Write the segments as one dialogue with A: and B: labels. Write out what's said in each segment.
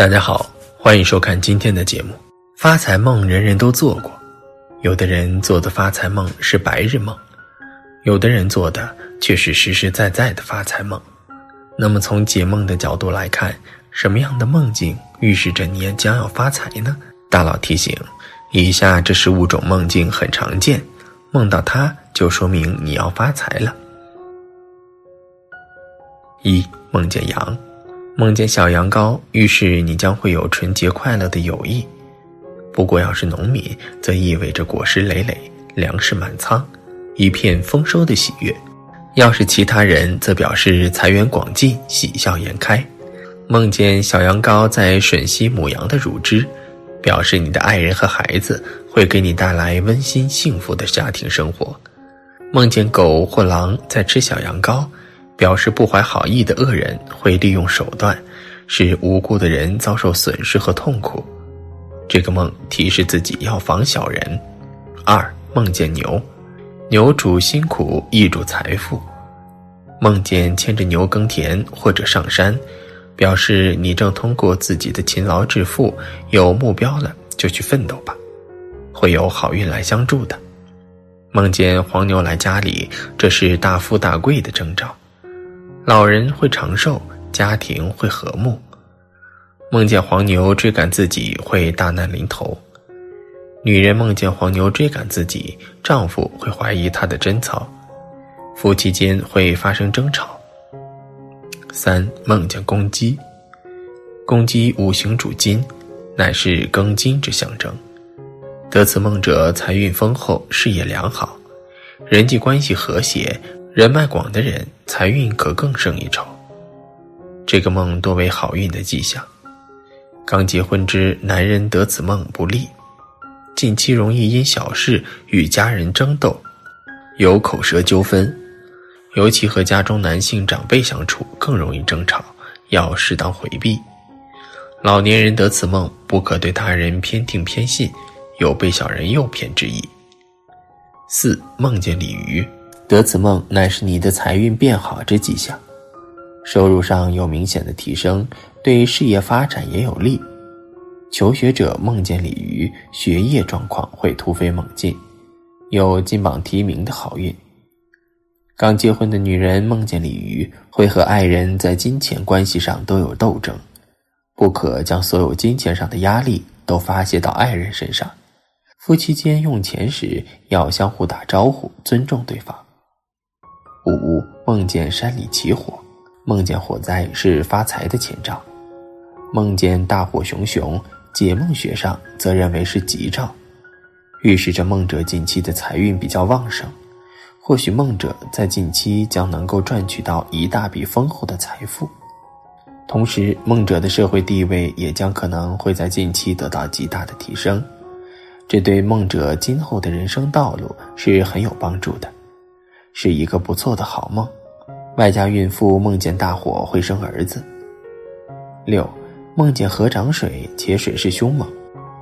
A: 大家好，欢迎收看今天的节目。发财梦人人都做过，有的人做的发财梦是白日梦，有的人做的却是实实在在的发财梦。那么从解梦的角度来看，什么样的梦境预示着你将要发财呢？大佬提醒：以下这十五种梦境很常见，梦到它就说明你要发财了。一梦见羊。梦见小羊羔，预示你将会有纯洁快乐的友谊。不过，要是农民，则意味着果实累累，粮食满仓，一片丰收的喜悦；要是其他人，则表示财源广进，喜笑颜开。梦见小羊羔在吮吸母羊的乳汁，表示你的爱人和孩子会给你带来温馨幸福的家庭生活。梦见狗或狼在吃小羊羔。表示不怀好意的恶人会利用手段，使无辜的人遭受损失和痛苦。这个梦提示自己要防小人。二梦见牛，牛主辛苦，亦主财富。梦见牵着牛耕田或者上山，表示你正通过自己的勤劳致富，有目标了就去奋斗吧，会有好运来相助的。梦见黄牛来家里，这是大富大贵的征兆。老人会长寿，家庭会和睦。梦见黄牛追赶自己，会大难临头。女人梦见黄牛追赶自己，丈夫会怀疑她的贞操，夫妻间会发生争吵。三梦见公鸡，公鸡五行主金，乃是庚金之象征。得此梦者，财运丰厚，事业良好，人际关系和谐。人脉广的人，财运可更胜一筹。这个梦多为好运的迹象。刚结婚之男人得此梦不利，近期容易因小事与家人争斗，有口舌纠纷，尤其和家中男性长辈相处更容易争吵，要适当回避。老年人得此梦不可对他人偏听偏信，有被小人诱骗之意。四梦见鲤鱼。得此梦乃是你的财运变好之迹象，收入上有明显的提升，对事业发展也有利。求学者梦见鲤鱼，学业状况会突飞猛进，有金榜题名的好运。刚结婚的女人梦见鲤鱼，会和爱人在金钱关系上都有斗争，不可将所有金钱上的压力都发泄到爱人身上。夫妻间用钱时要相互打招呼，尊重对方。五梦见山里起火，梦见火灾是发财的前兆；梦见大火熊熊，解梦学上则认为是吉兆，预示着梦者近期的财运比较旺盛。或许梦者在近期将能够赚取到一大笔丰厚的财富，同时梦者的社会地位也将可能会在近期得到极大的提升，这对梦者今后的人生道路是很有帮助的。是一个不错的好梦，外加孕妇梦见大火会生儿子。六，梦见河涨水且水势凶猛，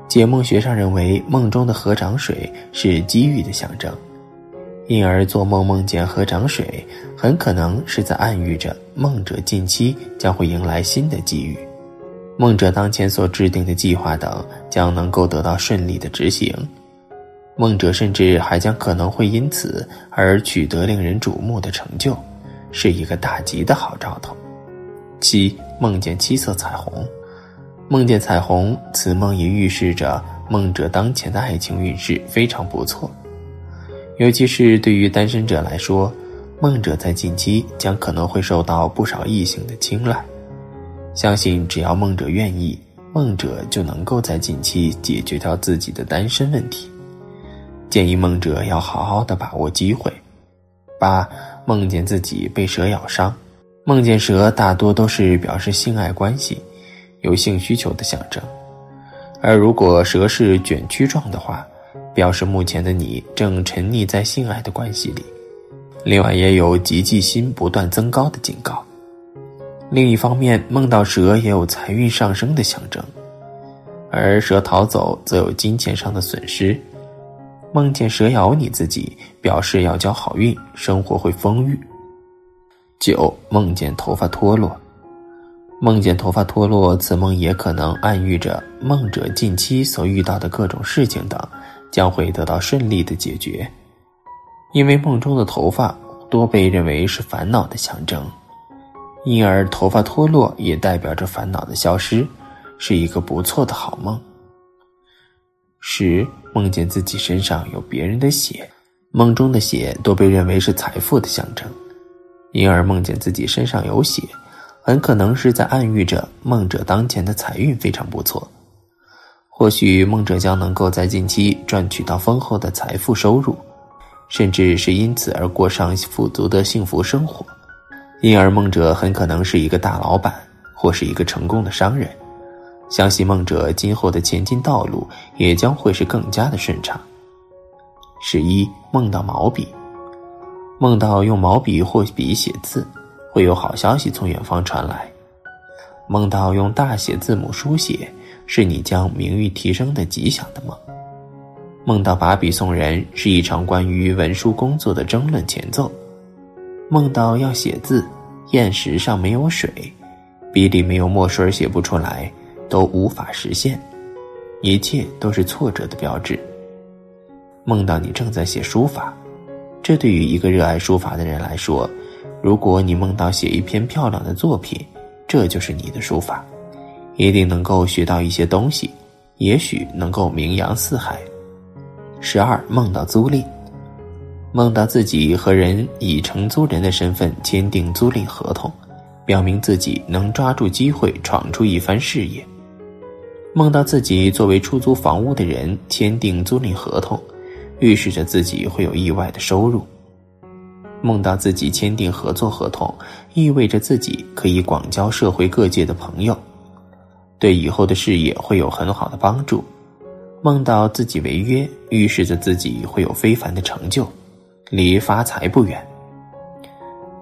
A: 解梦学上认为梦中的河涨水是机遇的象征，因而做梦梦见河涨水，很可能是在暗喻着梦者近期将会迎来新的机遇，梦者当前所制定的计划等将能够得到顺利的执行。梦者甚至还将可能会因此而取得令人瞩目的成就，是一个大吉的好兆头。七梦见七色彩虹，梦见彩虹，此梦也预示着梦者当前的爱情运势非常不错，尤其是对于单身者来说，梦者在近期将可能会受到不少异性的青睐。相信只要梦者愿意，梦者就能够在近期解决掉自己的单身问题。建议梦者要好好的把握机会。八、梦见自己被蛇咬伤，梦见蛇大多都是表示性爱关系、有性需求的象征，而如果蛇是卷曲状的话，表示目前的你正沉溺在性爱的关系里。另外，也有急忌心不断增高的警告。另一方面，梦到蛇也有财运上升的象征，而蛇逃走则有金钱上的损失。梦见蛇咬你自己，表示要交好运，生活会丰裕。九，梦见头发脱落，梦见头发脱落，此梦也可能暗喻着梦者近期所遇到的各种事情等将会得到顺利的解决，因为梦中的头发多被认为是烦恼的象征，因而头发脱落也代表着烦恼的消失，是一个不错的好梦。十。梦见自己身上有别人的血，梦中的血多被认为是财富的象征，因而梦见自己身上有血，很可能是在暗喻着梦者当前的财运非常不错，或许梦者将能够在近期赚取到丰厚的财富收入，甚至是因此而过上富足的幸福生活，因而梦者很可能是一个大老板或是一个成功的商人。相信梦者今后的前进道路也将会是更加的顺畅。十一梦到毛笔，梦到用毛笔或笔写字，会有好消息从远方传来。梦到用大写字母书写，是你将名誉提升的吉祥的梦。梦到把笔送人，是一场关于文书工作的争论前奏。梦到要写字，砚石上没有水，笔里没有墨水，写不出来。都无法实现，一切都是挫折的标志。梦到你正在写书法，这对于一个热爱书法的人来说，如果你梦到写一篇漂亮的作品，这就是你的书法，一定能够学到一些东西，也许能够名扬四海。十二梦到租赁，梦到自己和人以承租人的身份签订租赁合同，表明自己能抓住机会闯出一番事业。梦到自己作为出租房屋的人签订租赁合同，预示着自己会有意外的收入。梦到自己签订合作合同，意味着自己可以广交社会各界的朋友，对以后的事业会有很好的帮助。梦到自己违约，预示着自己会有非凡的成就，离发财不远。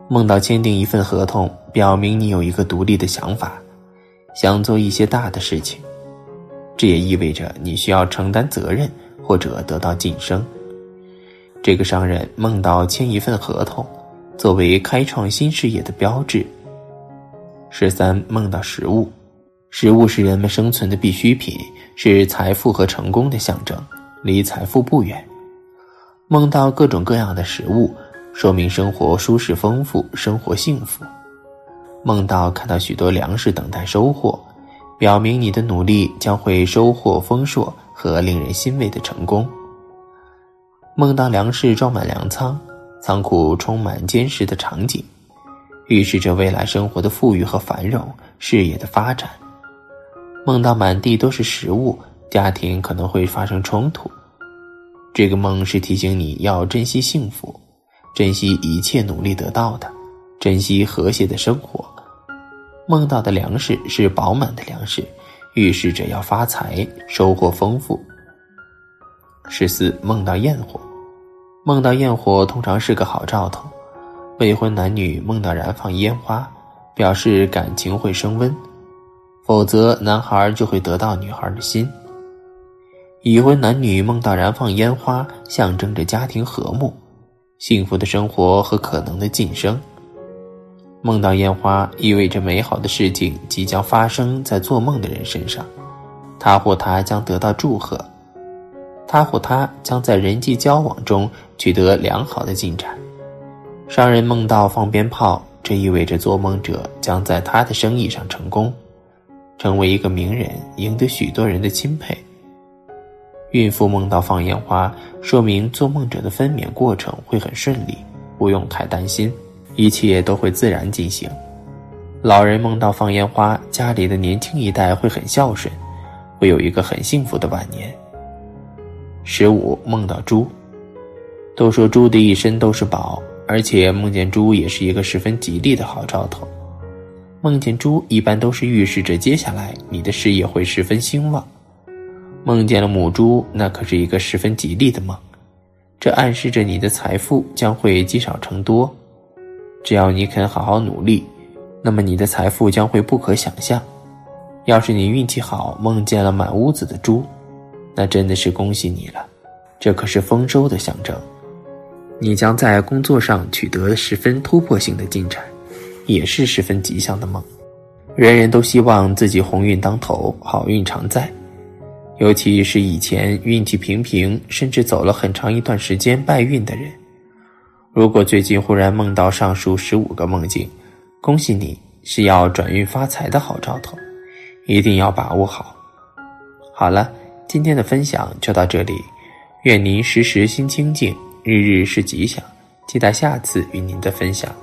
A: 梦到签订一份合同，表明你有一个独立的想法，想做一些大的事情。这也意味着你需要承担责任或者得到晋升。这个商人梦到签一份合同，作为开创新事业的标志。十三梦到食物，食物是人们生存的必需品，是财富和成功的象征，离财富不远。梦到各种各样的食物，说明生活舒适丰富，生活幸福。梦到看到许多粮食等待收获。表明你的努力将会收获丰硕和令人欣慰的成功。梦到粮食装满粮仓，仓库充满坚实的场景，预示着未来生活的富裕和繁荣，事业的发展。梦到满地都是食物，家庭可能会发生冲突。这个梦是提醒你要珍惜幸福，珍惜一切努力得到的，珍惜和谐的生活。梦到的粮食是饱满的粮食，预示着要发财，收获丰富。十四，梦到焰火，梦到焰火通常是个好兆头。未婚男女梦到燃放烟花，表示感情会升温；否则，男孩就会得到女孩的心。已婚男女梦到燃放烟花，象征着家庭和睦、幸福的生活和可能的晋升。梦到烟花，意味着美好的事情即将发生在做梦的人身上，他或她将得到祝贺，他或她将在人际交往中取得良好的进展。商人梦到放鞭炮，这意味着做梦者将在他的生意上成功，成为一个名人，赢得许多人的钦佩。孕妇梦到放烟花，说明做梦者的分娩过程会很顺利，不用太担心。一切都会自然进行。老人梦到放烟花，家里的年轻一代会很孝顺，会有一个很幸福的晚年。十五梦到猪，都说猪的一生都是宝，而且梦见猪也是一个十分吉利的好兆头。梦见猪一般都是预示着接下来你的事业会十分兴旺。梦见了母猪，那可是一个十分吉利的梦，这暗示着你的财富将会积少成多。只要你肯好好努力，那么你的财富将会不可想象。要是你运气好，梦见了满屋子的猪，那真的是恭喜你了，这可是丰收的象征。你将在工作上取得十分突破性的进展，也是十分吉祥的梦。人人都希望自己鸿运当头，好运常在，尤其是以前运气平平，甚至走了很长一段时间败运的人。如果最近忽然梦到上述十五个梦境，恭喜你是要转运发财的好兆头。一定要把握好。好了，今天的分享就到这里，愿您时时心清静，日日是吉祥。期待下次与您的分享。